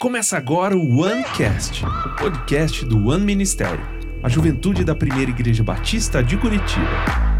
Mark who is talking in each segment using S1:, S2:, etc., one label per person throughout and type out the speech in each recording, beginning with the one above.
S1: Começa agora o OneCast, o podcast do One Ministério, a juventude da primeira igreja batista de Curitiba.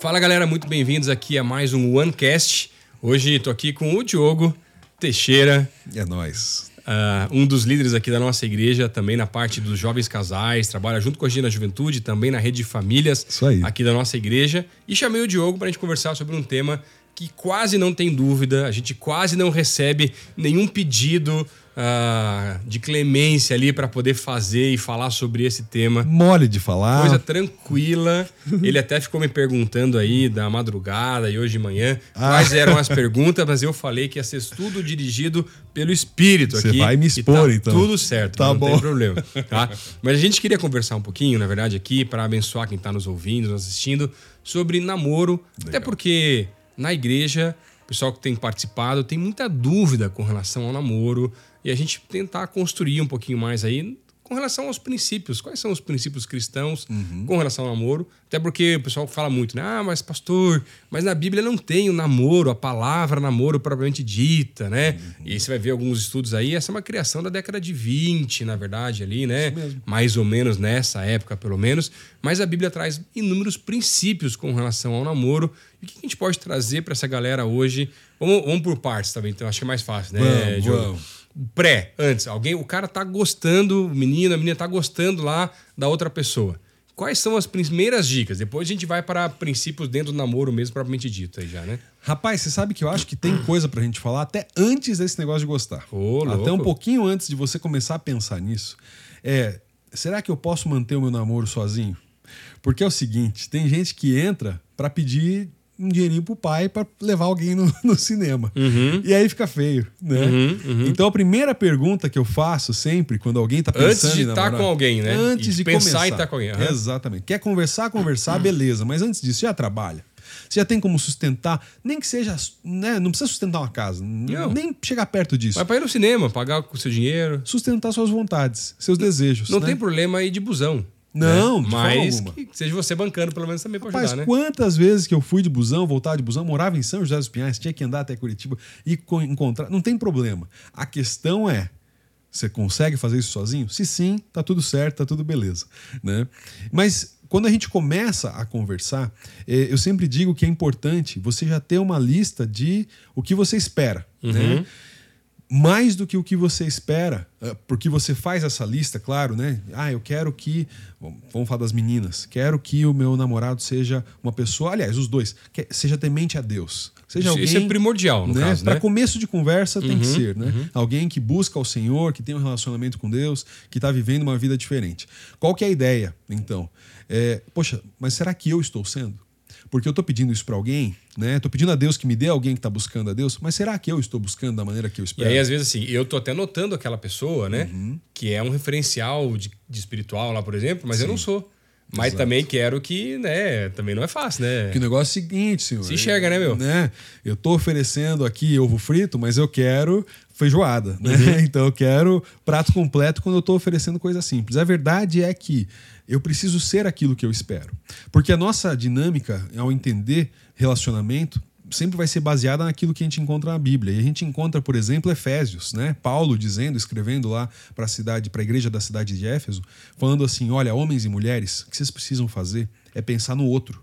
S2: Fala galera, muito bem-vindos aqui a mais um OneCast. Hoje estou aqui com o Diogo Teixeira,
S3: É nóis.
S2: Ah, um dos líderes aqui da nossa igreja, também na parte dos jovens casais, trabalha junto com a gente na juventude, também na rede de famílias aqui da nossa igreja. E chamei o Diogo para a gente conversar sobre um tema que quase não tem dúvida, a gente quase não recebe nenhum pedido ah, de clemência ali para poder fazer e falar sobre esse tema.
S3: Mole de falar.
S2: Coisa tranquila. Ele até ficou me perguntando aí da madrugada e hoje de manhã
S3: Ah.
S2: quais eram as perguntas, mas eu falei que ia ser tudo dirigido pelo Espírito
S3: Você
S2: aqui.
S3: vai me
S2: e
S3: expor,
S2: tá
S3: então.
S2: Tudo certo,
S3: Tá
S2: não
S3: bom.
S2: tem problema. Tá? Mas a gente queria conversar um pouquinho, na verdade, aqui, para abençoar quem está nos ouvindo, nos assistindo, sobre namoro. Até porque na igreja, o pessoal que tem participado tem muita dúvida com relação ao namoro e a gente tentar construir um pouquinho mais aí com relação aos princípios. Quais são os princípios cristãos com relação ao namoro? Até porque o pessoal fala muito, né? Ah, mas pastor, mas na Bíblia não tem o namoro, a palavra namoro propriamente dita, né? E aí você vai ver alguns estudos aí, essa é uma criação da década de 20, na verdade, ali, né? Mais ou menos nessa época, pelo menos. Mas a Bíblia traz inúmeros princípios com relação ao namoro. E o que a gente pode trazer para essa galera hoje? Vamos, vamos por partes também, então acho que é mais fácil, né,
S3: Vamos,
S2: Diogo?
S3: vamos.
S2: Pré, antes, alguém, o cara tá gostando, o menino, a menina tá gostando lá da outra pessoa. Quais são as primeiras dicas? Depois a gente vai para princípios dentro do namoro mesmo, propriamente dito aí já, né?
S3: Rapaz, você sabe que eu acho que tem coisa pra gente falar até antes desse negócio de gostar. Até um pouquinho antes de você começar a pensar nisso. É, será que eu posso manter o meu namoro sozinho? Porque é o seguinte, tem gente que entra pra pedir um dinheirinho pro pai pra levar alguém no, no cinema. E aí fica feio, né?
S2: Uhum,
S3: Então a primeira pergunta que eu faço sempre quando alguém tá pensando
S2: Antes de estar
S3: namorar-
S2: com alguém, né?
S3: Antes
S2: E
S3: de
S2: pensar
S3: começar.
S2: em estar com alguém.
S3: Exatamente. Quer conversar, conversar, beleza. Mas antes disso, já trabalha. Você já tem como sustentar, nem que seja, né? Não precisa sustentar uma casa,
S2: Não.
S3: nem chegar perto disso.
S2: Vai para ir no cinema, pagar com o seu dinheiro.
S3: Sustentar suas vontades, seus desejos.
S2: Não
S3: né?
S2: tem problema ir de busão.
S3: Não,
S2: né?
S3: de forma
S2: Mas que seja você bancando, pelo menos também para
S3: Rapaz,
S2: ajudar, né?
S3: quantas vezes que eu fui de busão, voltava de busão, morava em São José dos Pinhais, tinha que andar até Curitiba e co- encontrar. Não tem problema. A questão é. Você consegue fazer isso sozinho? Se sim, tá tudo certo, tá tudo beleza. Né? Mas quando a gente começa a conversar, eh, eu sempre digo que é importante você já ter uma lista de o que você espera. Né? Mais do que o que você espera, eh, porque você faz essa lista, claro, né? Ah, eu quero que. Vamos falar das meninas. Quero que o meu namorado seja uma pessoa, aliás, os dois, que seja temente a Deus. Seja
S2: Isso-
S3: alguém.
S2: isso é primordial, no
S3: né?
S2: caso,
S3: Para
S2: né?
S3: começo de conversa tem que ser, né? Alguém que busca o Senhor, que tem um relacionamento com Deus, que está vivendo uma vida diferente. Qual que é a ideia, então? É, poxa, mas será que eu estou sendo? Porque eu estou pedindo isso para alguém, né? Estou pedindo a Deus que me dê alguém que está buscando a Deus, mas será que eu estou buscando da maneira que eu
S2: E
S3: espero?
S2: aí, às vezes, assim, eu tô até notando aquela pessoa, né?
S3: Uhum.
S2: Que é um referencial de, de espiritual lá, por exemplo, mas eu não sou. Mas
S3: Exato.
S2: também quero que, né? Também não é fácil, né?
S3: Que o negócio é o seguinte, senhor.
S2: Se enxerga, né, meu?
S3: Né? Eu tô oferecendo aqui ovo frito, mas eu quero feijoada, né?
S2: Uhum.
S3: Então eu quero prato completo quando eu tô oferecendo coisa simples. A verdade é que eu preciso ser aquilo que eu espero. Porque a nossa dinâmica, ao entender relacionamento, sempre vai ser baseada naquilo que a gente encontra na Bíblia. E a gente encontra, por exemplo, Efésios, né? Paulo dizendo, escrevendo lá para a cidade, para a igreja da cidade de Éfeso, falando assim: "Olha, homens e mulheres, o que vocês precisam fazer é pensar no outro.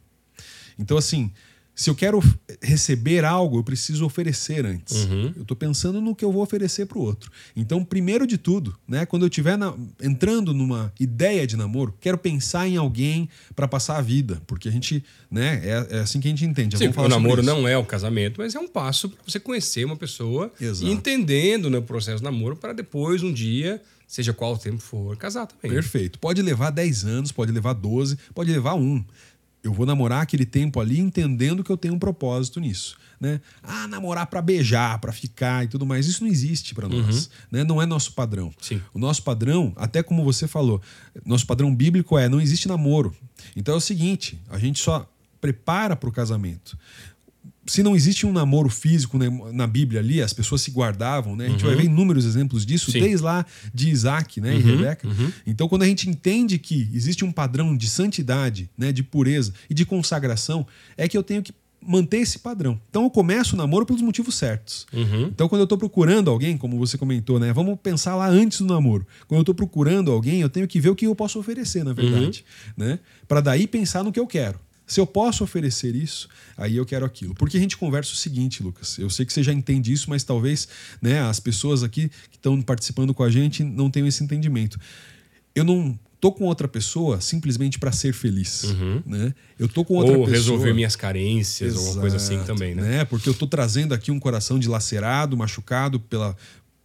S3: Então, assim, se eu quero receber algo, eu preciso oferecer antes. Eu estou pensando no que eu vou oferecer para o outro. Então, primeiro de tudo, né, quando eu estiver entrando numa ideia de namoro, quero pensar em alguém para passar a vida, porque a gente, né, é, é assim que a gente entende. Já
S2: Sim, o namoro não é o casamento, mas é um passo para você conhecer uma pessoa
S3: Exato.
S2: entendendo né, o processo do namoro para depois, um dia, seja qual o tempo for, casar também.
S3: Perfeito. Pode levar 10 anos, pode levar 12, pode levar um. Eu vou namorar aquele tempo ali entendendo que eu tenho um propósito nisso. Né? Ah, namorar para beijar, para ficar e tudo mais. Isso não existe para nós. Né? Não é nosso padrão.
S2: Sim.
S3: O nosso padrão, até como você falou, nosso padrão bíblico é não existe namoro. Então é o seguinte: a gente só prepara para o casamento. Se não existe um namoro físico né, na Bíblia ali, as pessoas se guardavam, né? A gente vai ver inúmeros exemplos disso,
S2: Uhum. Sim.
S3: desde lá de Isaac né, e Rebeca. Então, quando a gente entende que existe um padrão de santidade, né, de pureza e de consagração, é que eu tenho que manter esse padrão. Então, eu começo o namoro pelos motivos certos.
S2: Uhum.
S3: Então, quando eu estou procurando alguém, como você comentou, né? Vamos pensar lá antes do namoro. Quando eu estou procurando alguém, eu tenho que ver o que eu posso oferecer, na verdade, né? Para daí pensar no que eu quero. Se eu posso oferecer isso, aí eu quero aquilo. Porque a gente conversa o seguinte, Lucas. Eu sei que você já entende isso, mas talvez né, as pessoas aqui que estão participando com a gente não tenham esse entendimento. Eu não tô com outra pessoa simplesmente para ser feliz, né? Eu tô com outra
S2: Ou
S3: pessoa
S2: resolver minhas carências, ou alguma coisa assim também, né?
S3: Porque eu tô trazendo aqui um coração dilacerado, machucado pela,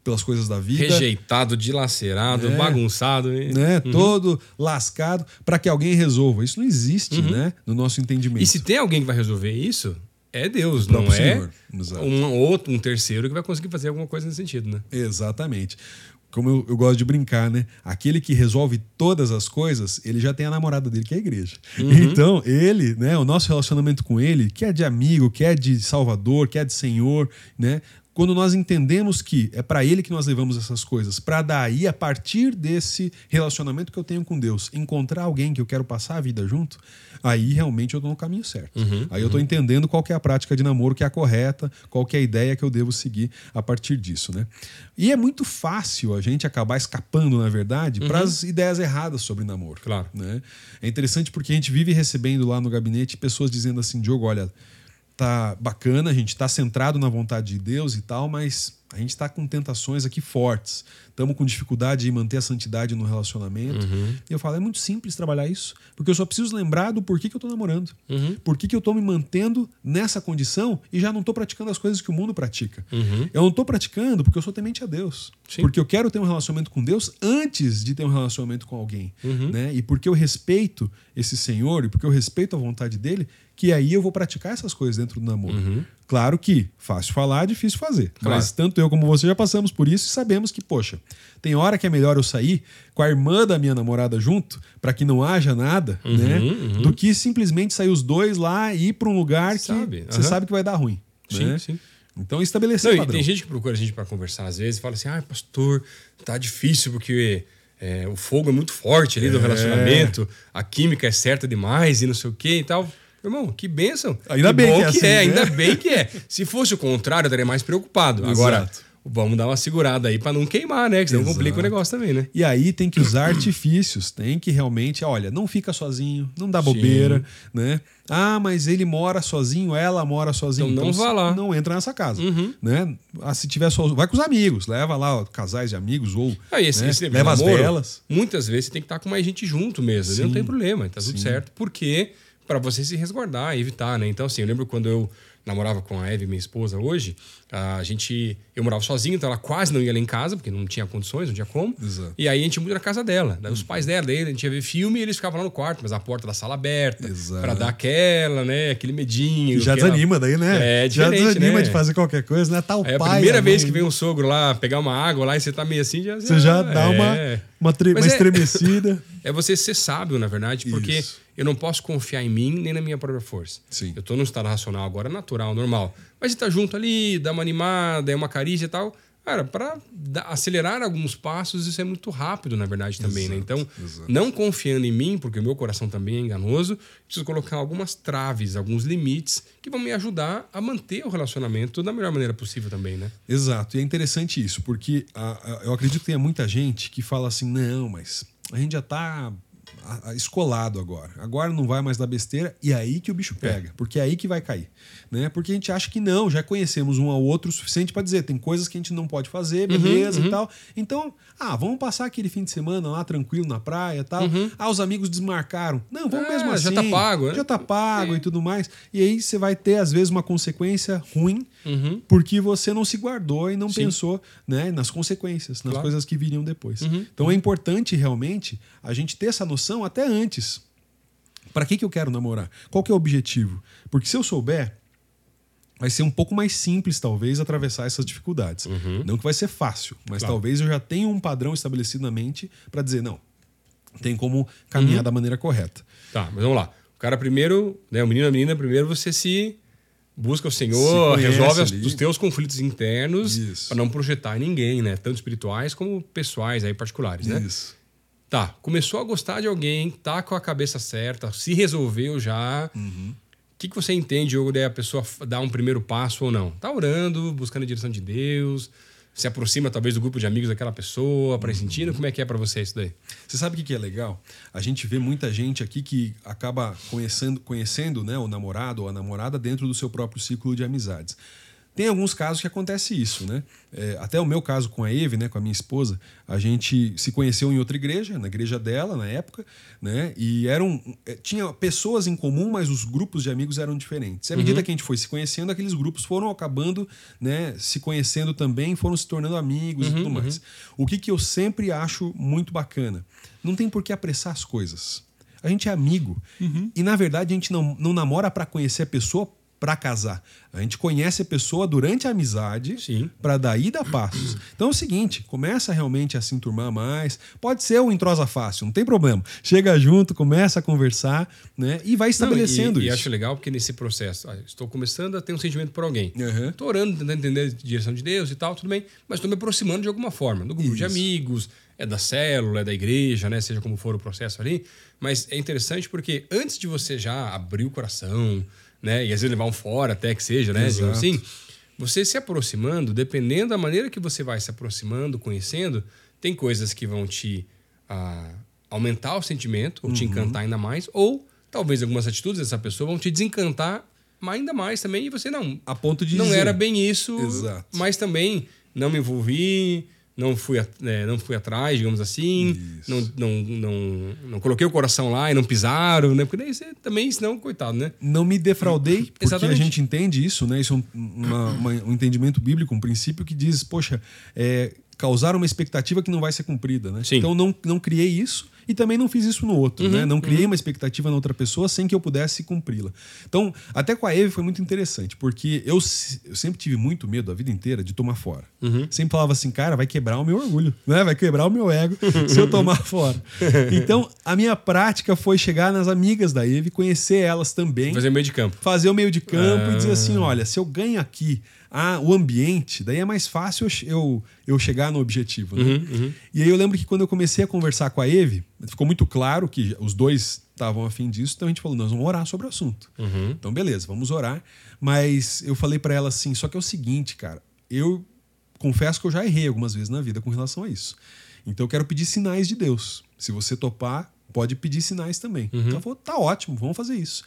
S3: pelas coisas da vida.
S2: Rejeitado, dilacerado,
S3: É.
S2: bagunçado.
S3: Né, todo lascado para que alguém resolva. Isso não existe, né, no nosso entendimento.
S2: Uhum. E se tem alguém que vai resolver isso, é Deus, não é.
S3: Exato.
S2: um outro, um terceiro que vai conseguir fazer alguma coisa nesse sentido, né?
S3: Exatamente. Como eu, eu gosto de brincar, né? Aquele que resolve todas as coisas, ele já tem a namorada dele, que é a igreja.
S2: Uhum.
S3: Então, ele, né? O nosso relacionamento com ele, que é de amigo, que é de salvador, que é de senhor, né? Quando nós entendemos que é para ele que nós levamos essas coisas, para daí, a partir desse relacionamento que eu tenho com Deus, encontrar alguém que eu quero passar a vida junto, aí realmente eu tô no caminho certo.
S2: Uhum,
S3: aí eu tô entendendo qual que é a prática de namoro que é a correta, qual que é a ideia que eu devo seguir a partir disso, né? E é muito fácil a gente acabar escapando, na verdade, para as ideias erradas sobre namoro.
S2: Uhum. Claro.
S3: Né? É interessante porque a gente vive recebendo lá no gabinete pessoas dizendo assim, Diogo, olha, tá bacana, a gente tá centrado na vontade de Deus e tal, mas a gente está com tentações aqui fortes. Estamos com dificuldade em manter a santidade no relacionamento. E eu falo, é muito simples trabalhar isso, porque eu só preciso lembrar do porquê que eu estou namorando. Por que, que eu estou me mantendo nessa condição e já não estou praticando as coisas que o mundo pratica. Eu não estou praticando porque eu sou temente a Deus.
S2: Sim.
S3: Porque eu quero ter um relacionamento com Deus antes de ter um relacionamento com alguém. Né? E porque eu respeito esse Senhor e porque eu respeito a vontade dele, que aí eu vou praticar essas coisas dentro do namoro. Claro que fácil falar, difícil fazer.
S2: Claro.
S3: Mas tanto eu como você já passamos por isso e sabemos que, poxa, tem hora que é melhor eu sair com a irmã da minha namorada junto, para que não haja nada,
S2: Uhum,
S3: né? Do que simplesmente sair os dois lá e ir para um lugar
S2: Sabe,
S3: que você sabe que vai dar ruim.
S2: Sim,
S3: né?
S2: sim.
S3: Então estabelecer
S2: Não, tem gente que procura a gente para conversar às vezes e fala assim: ah, pastor, tá difícil porque é, o fogo é muito forte ali do
S3: É.
S2: relacionamento, a química é certa demais e não sei o que e tal. Irmão, que bênção.
S3: Ainda
S2: que
S3: bem que é assim, né?
S2: ainda bem que é. Se fosse o contrário, eu estaria mais preocupado. Agora,
S3: Exato.
S2: vamos dar uma segurada aí para não queimar, né? Que senão
S3: Exato.
S2: complica o negócio também, né?
S3: E aí tem que usar artifícios, tem que realmente, olha, não fica sozinho, não dá bobeira, né? Ah, mas ele mora sozinho, ela mora sozinho.
S2: Então não vá lá.
S3: Não entra nessa casa,
S2: Uhum.
S3: né? Ah, se tiver só, vai com os amigos, leva lá ó, casais de amigos ou
S2: Aí, esse,
S3: né?
S2: esse
S3: leva as
S2: namoro,
S3: velas.
S2: Muitas vezes você tem que estar com mais gente junto mesmo.
S3: Sim.
S2: Não tem problema, tá tudo
S3: Sim.
S2: certo. Porque para você se resguardar e evitar, né? Então, assim, eu lembro quando eu namorava com a Eve, minha esposa, hoje, a gente. Eu morava sozinho, então ela quase não ia lá em casa, porque não tinha condições, não tinha como.
S3: Exato.
S2: E aí a gente muito na casa dela. Daí os pais dela, daí a gente ia ver filme e eles ficavam lá no quarto, mas a porta da sala aberta. Pra dar aquela, né? Aquele medinho.
S3: Já
S2: aquela-
S3: desanima daí, né?
S2: É,
S3: Já desanima
S2: né?
S3: de fazer qualquer coisa, né? Tá o
S2: É a
S3: pai,
S2: primeira vez
S3: mãe,
S2: que vem um sogro lá pegar uma água lá e você tá meio assim, já.
S3: Você já dá uma,
S2: É.
S3: uma, tre-
S2: Mas
S3: uma
S2: é-
S3: estremecida.
S2: É você ser sábio, na verdade, porque
S3: Isso.
S2: Eu não posso confiar em mim nem na minha própria força.
S3: Sim.
S2: Eu tô num estado racional agora, natural, normal. Mas você tá junto ali, dá uma animada, é uma carícia e tal. Cara, para acelerar alguns passos, isso é muito rápido, na verdade, também, né? Então,
S3: exato.
S2: não confiando em mim, porque o meu coração também é enganoso, preciso colocar algumas traves, alguns limites que vão me ajudar a manter o relacionamento da melhor maneira possível também, né?
S3: Exato, e é interessante isso, porque a- a- eu acredito que tenha muita gente que fala assim: não, mas a gente já tá a- escolado agora. Agora não vai mais dar besteira, e é aí que o bicho pega, porque é aí que vai cair. Né? Porque a gente acha que não, já conhecemos um ao outro o suficiente para dizer, tem coisas que a gente não pode fazer, beleza e tal. Então, ah, vamos passar aquele fim de semana lá tranquilo na praia e tal. Ah, os amigos desmarcaram. Não, vamos
S2: Ah,
S3: mesmo assim.
S2: já tá pago, né?
S3: Já tá pago
S2: É.
S3: e tudo mais. E aí você vai ter, às vezes, uma consequência ruim
S2: Uhum.
S3: porque você não se guardou e não
S2: Sim.
S3: pensou né, nas consequências, nas
S2: Claro.
S3: coisas que viriam depois.
S2: Uhum.
S3: Então é importante realmente a gente ter essa noção até antes. Para que, que eu quero namorar? Qual que é o objetivo? Porque se eu souber, vai ser um pouco mais simples, talvez, atravessar essas dificuldades. Não que vai ser fácil, mas
S2: Uhum. Claro.
S3: talvez eu já tenha um padrão estabelecido na mente para dizer, não, tem como caminhar
S2: Uhum.
S3: da maneira correta.
S2: Tá, mas vamos lá. O cara primeiro, né, o menino e a menina, primeiro você se busca o Senhor,
S3: conhece
S2: resolve as- os teus conflitos internos para não projetar em ninguém, né? Tanto espirituais como pessoais, aí particulares, né?
S3: Isso.
S2: Tá, começou a gostar de alguém, tá com a cabeça certa, se resolveu já. O
S3: Uhum.
S2: que, que você entende, ou daí a pessoa dá um primeiro passo ou não? Tá orando, buscando a direção de Deus, se aproxima talvez do grupo de amigos daquela pessoa,
S3: Uhum.
S2: para ir sentindo. Como é que é para você isso daí?
S3: Você sabe o que que é legal? A gente vê muita gente aqui que acaba conhecendo, conhecendo né, o namorado ou a namorada dentro do seu próprio ciclo de amizades. Tem alguns casos que acontece isso, né? É, até o meu caso com a Eve, né, com a minha esposa, a gente se conheceu em outra igreja, na igreja dela na época, né? E eram é, tinha pessoas em comum, mas os grupos de amigos eram diferentes. E à medida que a gente foi se conhecendo, aqueles grupos foram acabando, né, se conhecendo também, foram se tornando amigos e tudo mais. O que que eu sempre acho muito bacana, não tem por que apressar as coisas. A gente é amigo. E, na verdade, a gente não, não namora para conhecer a pessoa para casar. A gente conhece a pessoa durante a amizade para daí dar passos. Então é o seguinte, começa realmente a se enturmar mais. Pode ser um entrosa fácil, não tem problema. Chega junto, começa a conversar, né? E vai estabelecendo
S2: Não, e, e
S3: isso.
S2: acho legal porque nesse processo, estou começando a ter um sentimento por alguém.
S3: Uhum.
S2: Estou orando, tentando entender a direção de Deus e tal, tudo bem, mas estou me aproximando de alguma forma, do grupo de
S3: Isso.
S2: amigos, é da célula, é da igreja, né? Seja como for o processo ali. Mas é interessante porque antes de você já abrir o coração, né? E às vezes levar um fora até que seja, né?
S3: Exato.
S2: assim. Você se aproximando, dependendo da maneira que você vai se aproximando, conhecendo, tem coisas que vão te ah, aumentar o sentimento, ou
S3: Uhum.
S2: te encantar ainda mais, ou talvez algumas atitudes dessa pessoa vão te desencantar ainda mais também, e você não.
S3: A ponto de
S2: não
S3: dizer.
S2: era bem isso,
S3: Exato.
S2: mas também não me envolvi, não fui, é, não fui atrás, digamos assim, não, não, não, não coloquei o coração lá e não pisaram, né? Porque daí você também, senão, coitado, né?
S3: não me defraudei, porque
S2: Exatamente.
S3: a gente entende isso, né? Isso é um, uma- uma- um entendimento bíblico, um princípio que diz, poxa, é, causar uma expectativa que não vai ser cumprida, né?
S2: Sim.
S3: Então não, não criei isso e também não fiz isso no outro, né? Não criei uma expectativa na outra pessoa sem que eu pudesse cumpri-la. Então, até com a Eve foi muito interessante, porque eu, eu sempre tive muito medo a vida inteira de tomar fora. Sempre falava assim, cara, vai quebrar o meu orgulho, né? Vai quebrar o meu ego se eu tomar fora. Então, a minha prática foi chegar nas amigas da Eve, conhecer elas também
S2: Fazer meio de campo.
S3: fazer o meio de campo e dizer
S2: Ah.
S3: assim: olha, se eu ganho aqui ah, o ambiente, daí é mais fácil eu, eu, chegar no objetivo. Né?
S2: Uhum,
S3: E aí eu lembro que quando eu comecei a conversar com a Eve, ficou muito claro que os dois estavam afim disso, então a gente falou: nós vamos orar sobre o assunto.
S2: Uhum.
S3: Então, beleza, vamos orar. Mas eu falei pra ela assim: só que é o seguinte, cara, eu confesso que eu já errei algumas vezes na vida com relação a isso. Então eu quero pedir sinais de Deus. Se você topar, pode pedir sinais também. Então ela falou: tá ótimo, vamos fazer isso.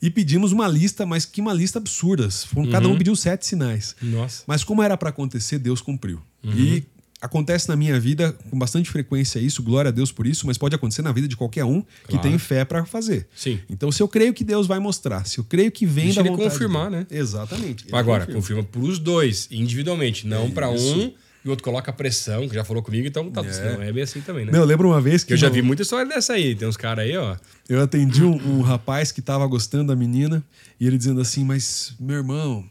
S3: E pedimos uma lista, mas que uma lista absurda. Cada um pediu sete sinais.
S2: Nossa.
S3: Mas como era para acontecer, Deus cumpriu. E acontece na minha vida com bastante frequência isso, glória a Deus por isso, mas pode acontecer na vida de qualquer um que
S2: Claro.
S3: tem fé para fazer.
S2: Sim.
S3: Então, se eu creio que Deus vai mostrar, se eu creio que vem
S2: Deixa
S3: da
S2: ele
S3: vontade
S2: confirmar, né?
S3: Exatamente. Ele
S2: Agora,
S3: confirma.
S2: para os dois, individualmente, não para
S3: Isso.
S2: um e o outro coloca pressão, que já falou comigo, então tá, não é bem assim também, né?
S3: Meu, eu lembro uma vez que
S2: eu já vi muita história dessa aí. Tem uns caras aí, ó.
S3: Eu atendi um, um rapaz que estava gostando da menina e ele dizendo assim: Mas, meu irmão,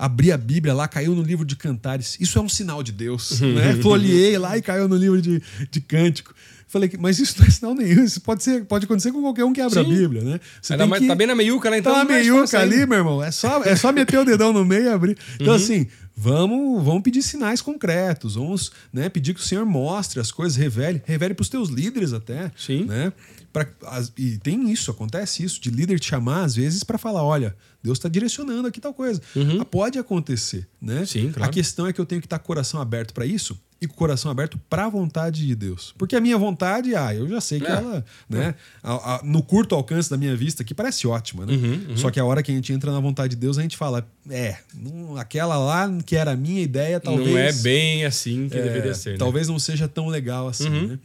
S3: abri a Bíblia lá, caiu no livro de cantares. Isso é um sinal de Deus. né? Folheei lá e caiu no livro de, de cântico. Falei, que- mas isso não é sinal nenhum. Isso pode, ser, pode acontecer com qualquer um que abra
S2: Sim.
S3: a Bíblia, né? Você
S2: Tá, mas tá bem na meiuca, né? Então
S3: tá na
S2: mais
S3: meiuca ali, meu irmão. É só, é só meter o dedão no meio e abrir. Então, assim, vamos, vamos pedir sinais concretos. Vamos né, pedir que o Senhor mostre as coisas, revele. Revele para os teus líderes até.
S2: Sim.
S3: Né? Pra, as- e tem isso, acontece isso, de líder te chamar às vezes para falar: olha, Deus está direcionando aqui tal coisa. Ah, pode acontecer, né?
S2: Sim, claro.
S3: A questão é que eu tenho que estar com o coração aberto para isso e com o coração aberto para a vontade de Deus. Porque a minha vontade, ah, eu já sei que
S2: É.
S3: ela, né, a- a- no curto alcance da minha vista aqui parece ótima, né?
S2: Uhum,
S3: Só que a hora que a gente entra na vontade de Deus, a gente fala, é, não- aquela lá que era a minha ideia, talvez
S2: Não é bem assim que
S3: é,
S2: deveria ser. né?
S3: Talvez não seja tão legal assim,
S2: Uhum,
S3: né?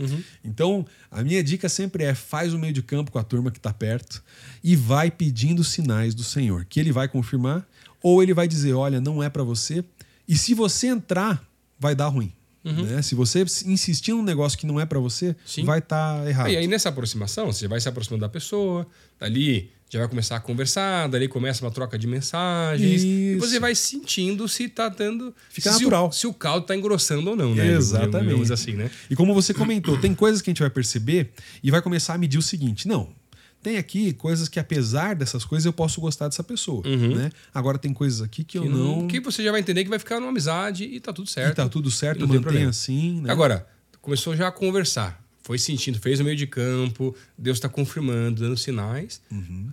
S3: Então, a minha dica sempre é faz o meio de campo com a turma que está perto e vai pedindo sinais do Senhor, que ele vai confirmar ou ele vai dizer, olha, não é para você. E se você entrar, vai dar ruim. Né? Se você insistir num negócio que não é para você,
S2: Uhum. Sim.
S3: vai estar errado.
S2: E aí nessa aproximação, você vai se aproximando da pessoa, dali já vai começar a conversar, dali começa uma troca de mensagens. E
S3: Isso.
S2: você vai sentindo se tá dando.
S3: Fica
S2: se
S3: natural.
S2: O, se o caldo tá engrossando ou não, né?
S3: Exatamente.
S2: Assim, né?
S3: E como você comentou, tem coisas que a gente vai perceber e vai começar a medir o seguinte: não, tem aqui coisas que, apesar dessas coisas, eu posso gostar dessa pessoa. Né? Agora tem coisas aqui que, eu
S2: Que,
S3: não.
S2: não... que você já vai entender que vai ficar numa amizade e tá tudo certo.
S3: E tá tudo certo, mantém assim. Né?
S2: Agora, começou já a conversar. Foi sentindo, fez o meio de campo, Deus está confirmando, dando sinais.
S3: Uhum.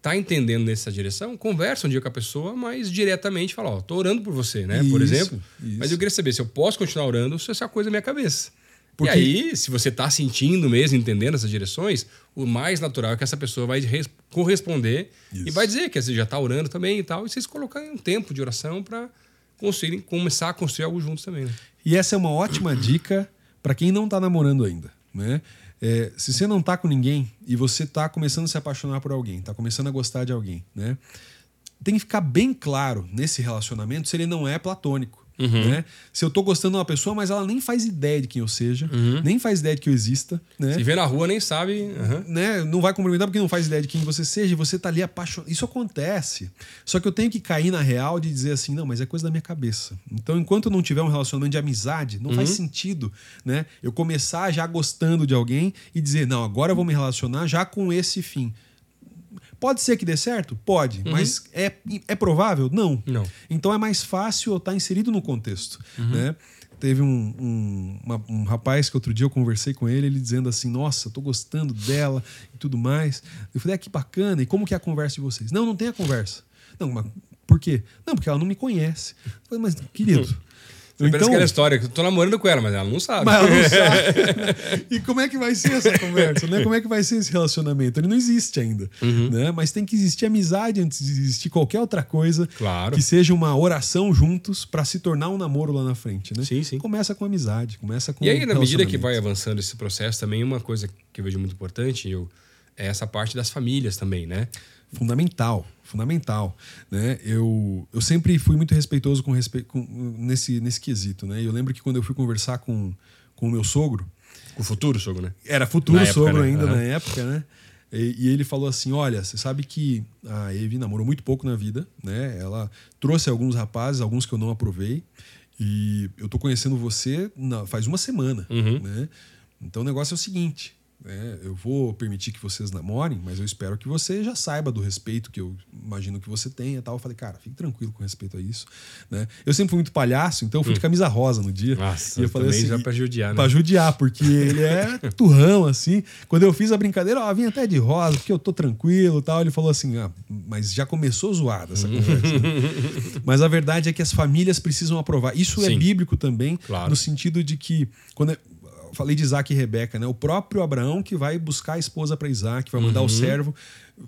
S2: Tá entendendo nessa direção? Conversa um dia com a pessoa, mas diretamente fala: Ó, tô orando por você, né? por
S3: Isso,
S2: exemplo.
S3: isso.
S2: Mas eu queria saber se eu posso continuar orando ou se essa coisa é minha cabeça.
S3: Porque-
S2: E aí, se você tá sentindo mesmo, entendendo essas direções, o mais natural é que essa pessoa vai res- corresponder e
S3: Isso.
S2: vai dizer que você já tá orando também e tal, e vocês colocarem um tempo de oração para construírem, começar a construir algo juntos também, né?
S3: E essa é uma ótima dica para quem não tá namorando ainda, né? É, se você não tá com ninguém e você tá começando a se apaixonar por alguém, tá começando a gostar de alguém, né? Tem que ficar bem claro nesse relacionamento se ele não é platônico. Né? Se eu tô gostando de uma pessoa, mas ela nem faz ideia de quem eu seja, nem faz ideia de que eu exista, né?
S2: Se vê na rua, nem sabe. aham.
S3: né, não vai cumprimentar porque não faz ideia de quem você seja e você tá ali apaixonado. Isso acontece. Só que eu tenho que cair na real de dizer assim, não, mas é coisa da minha cabeça. Então, enquanto eu não tiver um relacionamento de amizade, não faz sentido, né? Eu começar já gostando de alguém e dizer, não, agora eu vou me relacionar já com esse fim. Pode ser que dê certo? Pode. Mas é, é provável? Não.
S2: Não.
S3: Então é mais fácil eu estar inserido no contexto. Né? Teve um, um, uma- um rapaz que outro dia eu conversei com ele, ele dizendo assim: Nossa, tô gostando dela e tudo mais. Eu falei: ah, que bacana, e como que é a conversa de vocês? Não, não tem a conversa. Não, mas por quê? Não, porque ela não me conhece. Eu falei, mas, querido.
S2: Parece aquela história que eu tô namorando com ela, mas ela não sabe.
S3: Então- mas ela não sabe. e como é que vai ser essa conversa? Né? Como é que vai ser esse relacionamento? Ele não existe ainda.
S2: Uhum.
S3: Né? Mas tem que existir amizade antes de existir qualquer outra coisa
S2: Claro.
S3: que seja uma oração juntos para se tornar um namoro lá na frente. Né?
S2: Sim, sim.
S3: Começa com amizade, começa com
S2: E aí, na medida que vai avançando esse processo, também uma coisa que eu vejo muito importante eu, é essa parte das famílias também, né?
S3: Fundamental, fundamental. Né? Eu, eu sempre fui muito respeitoso com, respe... com nesse, nesse quesito. Né? Eu lembro que quando eu fui conversar com, com o meu sogro,
S2: Com o futuro sogro, né?
S3: Era futuro
S2: Na época,
S3: sogro
S2: né?
S3: ainda
S2: Aham.
S3: na época, né? E, e ele falou assim: Olha, você sabe que a Eve namorou muito pouco na vida, né? Ela trouxe alguns rapazes, alguns que eu não aprovei, e eu tô conhecendo você na- faz uma semana,
S2: Uhum.
S3: né? Então o negócio é o seguinte. Né? Eu vou permitir que vocês namorem, mas eu espero que você já saiba do respeito que eu imagino que você tenha tal. Eu falei, cara, fique tranquilo com respeito a isso. Né? Eu sempre fui muito palhaço, então eu fui de camisa rosa no dia.
S2: Hum. Nossa,
S3: e eu falei assim,
S2: já pra judiar, né?
S3: Pra judiar, porque ele é turrão, assim. Quando eu fiz a brincadeira, ó, vim até de rosa, porque eu tô tranquilo e tal. Ele falou assim, ah, mas já começou zoada essa conversa. né? mas a verdade é que as famílias precisam aprovar. Isso é
S2: Sim.
S3: bíblico também,
S2: Claro.
S3: no sentido de que, quando eu falei de Isaac e Rebeca, né? O próprio Abraão que vai buscar a esposa para Isaac, vai mandar o servo,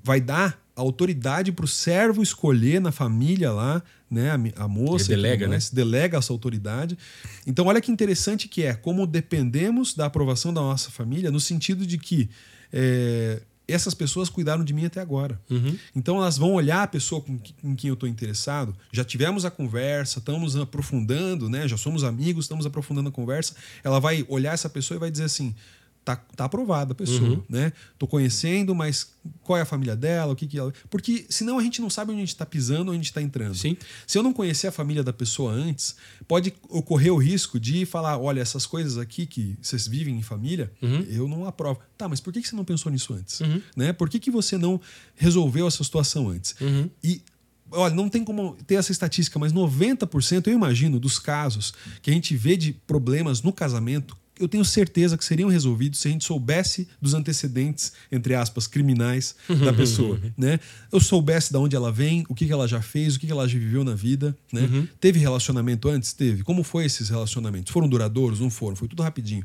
S3: vai dar autoridade para o servo escolher na família lá, né, a, a moça,
S2: Ele delega, né?
S3: mais, delega essa autoridade. Então, olha que interessante que é como dependemos da aprovação da nossa família, no sentido de que é, essas pessoas cuidaram de mim até agora.
S2: Uhum.
S3: Então, elas vão olhar a pessoa com, que- com quem eu estou interessado, já tivemos a conversa, estamos aprofundando, né? já somos amigos, estamos aprofundando a conversa. Ela vai olhar essa pessoa e vai dizer assim. Tá, tá aprovada a pessoa,
S2: Uhum.
S3: né? Tô conhecendo, mas qual é a família dela, o que que ela... Porque senão a gente não sabe onde a gente tá pisando, onde a gente tá entrando.
S2: Sim.
S3: Se eu não conhecer a família da pessoa antes, pode ocorrer o risco de falar: olha, essas coisas aqui que vocês vivem em família, eu não aprovo. Tá, mas por que que você não pensou nisso antes? Né? Por que, que você não resolveu essa situação antes? E. Olha, não tem como ter essa estatística, mas 90%, eu imagino, dos casos que a gente vê de problemas no casamento, eu tenho certeza que seriam resolvidos se a gente soubesse dos antecedentes, entre aspas, criminais da pessoa, né? Eu soubesse de onde ela vem, o que, que ela já fez, o que, que ela já viveu na vida, né? Teve relacionamento antes? Teve. Como foi esses relacionamentos? Foram duradouros? Não foram? Foi tudo rapidinho.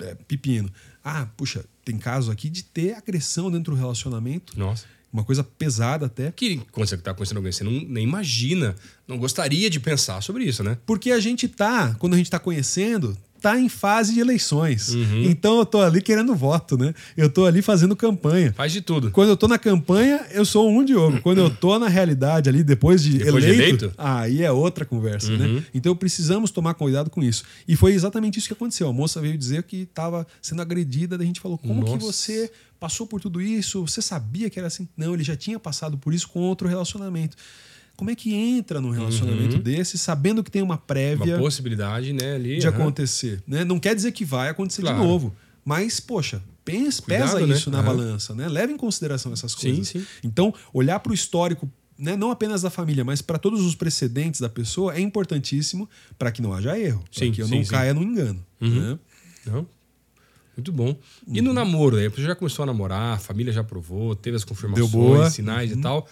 S3: É, pepino. Ah, puxa, tem caso aqui de ter agressão dentro do relacionamento,
S2: Nossa.
S3: uma coisa pesada até.
S2: Que quando você tá conhecendo alguém, você não, nem imagina, não gostaria de pensar sobre isso, né?
S3: Porque a gente tá, quando a gente tá conhecendo, tá em fase de eleições.
S2: Uhum.
S3: Então eu tô ali querendo voto, né? Eu tô ali fazendo campanha.
S2: Faz de tudo.
S3: Quando eu tô na campanha, eu sou um Diogo. Quando eu tô na realidade ali, depois de,
S2: Depois de
S3: eleito,
S2: eleito?
S3: aí é outra conversa,
S2: Uhum.
S3: né? Então precisamos tomar cuidado com isso. E foi exatamente isso que aconteceu. A moça veio dizer que estava sendo agredida, daí a gente falou: como que
S2: Nossa.
S3: você passou por tudo isso? Você sabia que era assim? Não, ele já tinha passado por isso com outro relacionamento. Como é que entra num relacionamento desse, sabendo que tem uma
S2: Uhum. Uma
S3: prévia
S2: possibilidade, né? Ali,
S3: de
S2: aham.
S3: acontecer? Né? Não quer dizer que vai acontecer
S2: Claro.
S3: de novo. Mas, poxa, pensa,
S2: Cuidado,
S3: pesa
S2: né?
S3: isso na balança, né? Leva em consideração essas
S2: Sim,
S3: coisas.
S2: sim.
S3: Então, olhar para o histórico, né, não apenas da família, mas para todos os precedentes da pessoa é importantíssimo para que não haja erro, para
S2: Sim,
S3: que eu
S2: sim,
S3: não
S2: sim.
S3: caia no engano. né?
S2: Não? Muito bom. E
S3: Uhum.
S2: no namoro, aí você já começou a namorar, a família já aprovou, teve as confirmações,
S3: boa. Uhum.
S2: sinais e tal.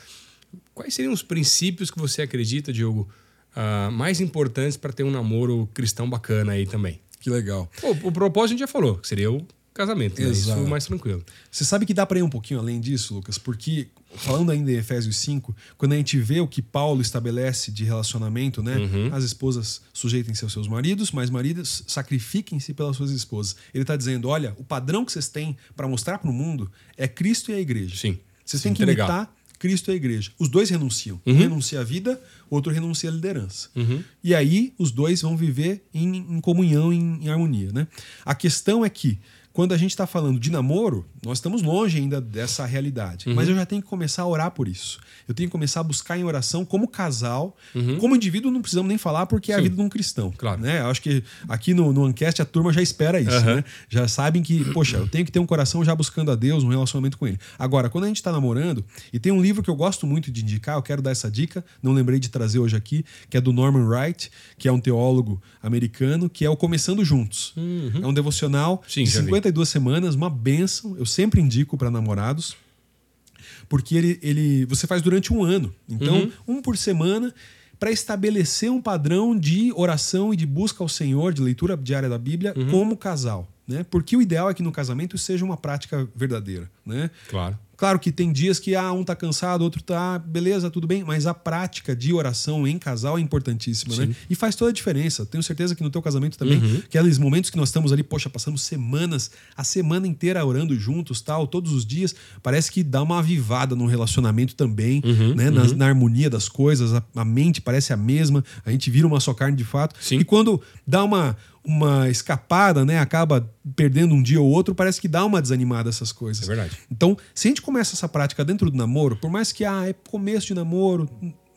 S2: Quais seriam os princípios que você acredita, Diogo, ah, mais importantes para ter um namoro cristão bacana aí também?
S3: Que legal.
S2: Pô, o propósito a gente já falou, que seria o casamento, né? Isso mais tranquilo.
S3: Você sabe que dá para ir um pouquinho além disso, Lucas? Porque, falando ainda em Efésios 5, quando a gente vê o que Paulo estabelece de relacionamento, né?
S2: Uhum.
S3: As esposas sujeitem-se aos seus maridos, mas maridos sacrifiquem-se pelas suas esposas. Ele está dizendo: olha, o padrão que vocês têm para mostrar para o mundo é Cristo e a igreja.
S2: Sim.
S3: Vocês têm que imitar Cristo e a igreja. Os dois renunciam. Um
S2: Uhum.
S3: renuncia à vida, outro renuncia à liderança. E aí os dois vão viver em, em comunhão, em, em harmonia. Né? A questão é que, quando a gente está falando de namoro, nós estamos longe ainda dessa realidade.
S2: Uhum.
S3: Mas eu já tenho que começar a orar por isso. Eu tenho que começar a buscar em oração como casal.
S2: Uhum.
S3: Como indivíduo, não precisamos nem falar, porque é a vida de um cristão.
S2: Claro.
S3: Né? Eu acho que aqui no, no Ancast a turma já espera isso.
S2: Aham.
S3: Né? Já sabem que, poxa, eu tenho que ter um coração já buscando a Deus, um relacionamento com Ele. Agora, quando a gente está namorando, e tem um livro que eu gosto muito de indicar, eu quero dar essa dica, não lembrei de trazer hoje aqui, que é do Norman Wright, que é um teólogo americano, que é o Começando Juntos. É um devocional
S2: Sim,
S3: de
S2: já vi.
S3: 52 semanas, uma bênção. Eu sempre indico para namorados porque ele, ele você faz durante um ano. Então, um por semana para estabelecer um padrão de oração e de busca ao Senhor, de leitura diária da Bíblia, como casal. Né? Porque o ideal é que no casamento seja uma prática verdadeira. Né?
S2: Claro.
S3: Claro que tem dias que ah, um tá cansado, outro tá, beleza, tudo bem, mas a prática de oração em casal é importantíssima, né? E faz toda a diferença. Tenho certeza que no teu casamento também, aqueles momentos que nós estamos ali, poxa, passamos semanas, a semana inteira orando juntos, tal, todos os dias, parece que dá uma avivada no relacionamento também, né? Na, na harmonia das coisas, a, a mente parece a mesma, a gente vira uma só carne de fato.
S2: Sim.
S3: E quando dá uma uma escapada, né, acaba perdendo um dia ou outro, parece que dá uma desanimada essas coisas.
S2: É verdade.
S3: Então, se a gente começa essa prática dentro do namoro, por mais que ah, é começo de namoro,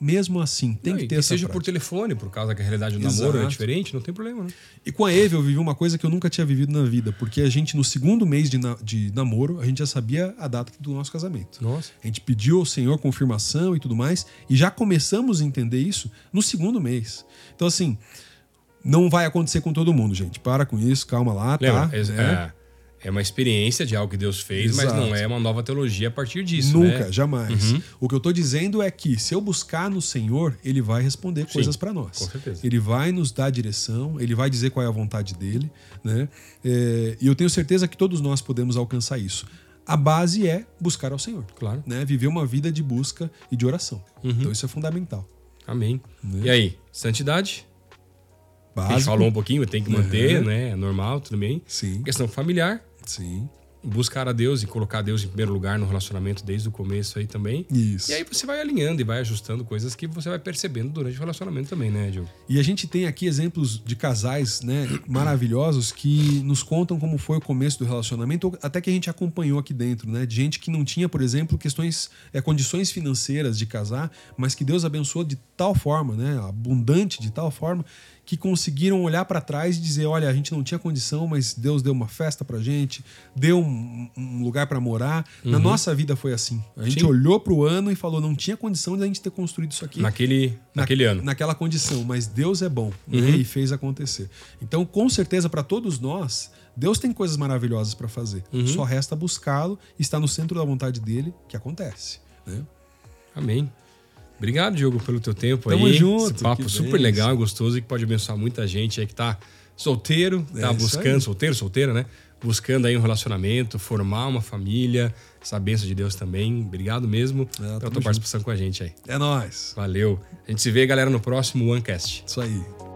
S3: mesmo assim, tem
S2: Não,
S3: que ter essa
S2: seja por
S3: prática.
S2: telefone, por causa que a realidade do namoro é
S3: Exato.
S2: diferente, não tem problema, né?
S3: E com a Eve eu vivi uma coisa que eu nunca tinha vivido na vida, porque a gente, no segundo mês de, na- de namoro, a gente já sabia a data do nosso casamento.
S2: Nossa.
S3: A gente pediu ao Senhor confirmação e tudo mais, e já começamos a entender isso no segundo mês. Então, assim, não vai acontecer com todo mundo, gente. Para com isso, calma lá,
S2: Lembra?
S3: tá?
S2: É,
S3: É.
S2: é, uma experiência de algo que Deus fez, mas
S3: Exato.
S2: não é uma nova teologia a partir disso.
S3: Nunca,
S2: né?
S3: jamais. O que eu tô dizendo é que se eu buscar no Senhor, Ele vai responder coisas para nós.
S2: com certeza.
S3: Ele vai nos dar direção, Ele vai dizer qual é a vontade dele, né? É, e eu tenho certeza que todos nós podemos alcançar isso. A base é buscar ao Senhor,
S2: Claro.
S3: né? Viver uma vida de busca e de oração.
S2: Uhum.
S3: Então isso é fundamental.
S2: Amém.
S3: Né?
S2: E aí, santidade? A gente
S3: Básico.
S2: falou um pouquinho, tem que manter,
S3: Uhum.
S2: né? É normal, tudo bem.
S3: Sim,
S2: Questão familiar,
S3: sim.
S2: buscar a Deus e colocar Deus em primeiro lugar no relacionamento desde o começo aí também.
S3: Isso.
S2: E aí você vai alinhando e vai ajustando coisas que você vai percebendo durante o relacionamento também, né, Diogo?
S3: E a gente tem aqui exemplos de casais né, maravilhosos que nos contam como foi o começo do relacionamento, até que a gente acompanhou aqui dentro, né? De gente que não tinha, por exemplo, questões, é, condições financeiras de casar, mas que Deus abençoou de tal forma, né? Abundante de tal forma, que conseguiram olhar para trás e dizer: olha, a gente não tinha condição, mas Deus deu uma festa pra gente, deu um, um lugar para morar. Na nossa vida foi assim. A gente
S2: Sim.
S3: olhou pro ano e falou: não tinha condição de a gente ter construído isso aqui
S2: Naquele,
S3: na-
S2: naquele ano.
S3: Naquela condição, mas Deus é bom né?
S2: Uhum.
S3: e fez acontecer. Então, com certeza, para todos nós, Deus tem coisas maravilhosas para fazer.
S2: Uhum.
S3: Só resta buscá-lo e estar no centro da vontade dele, que acontece. né?
S2: Amém. Obrigado, Diogo, pelo teu tempo
S3: Tamo
S2: aí.
S3: junto,
S2: Esse papo super
S3: bênção.
S2: legal, gostoso e que pode abençoar muita gente aí que tá solteiro,
S3: É
S2: tá
S3: isso
S2: buscando, solteiro, solteira, né? Buscando aí um relacionamento, formar uma família, essa bênção de Deus também. Obrigado mesmo pela
S3: tamo
S2: tua
S3: junto.
S2: participação com a gente aí.
S3: É nóis.
S2: Valeu. A gente se vê, galera, no próximo OneCast.
S3: Isso aí.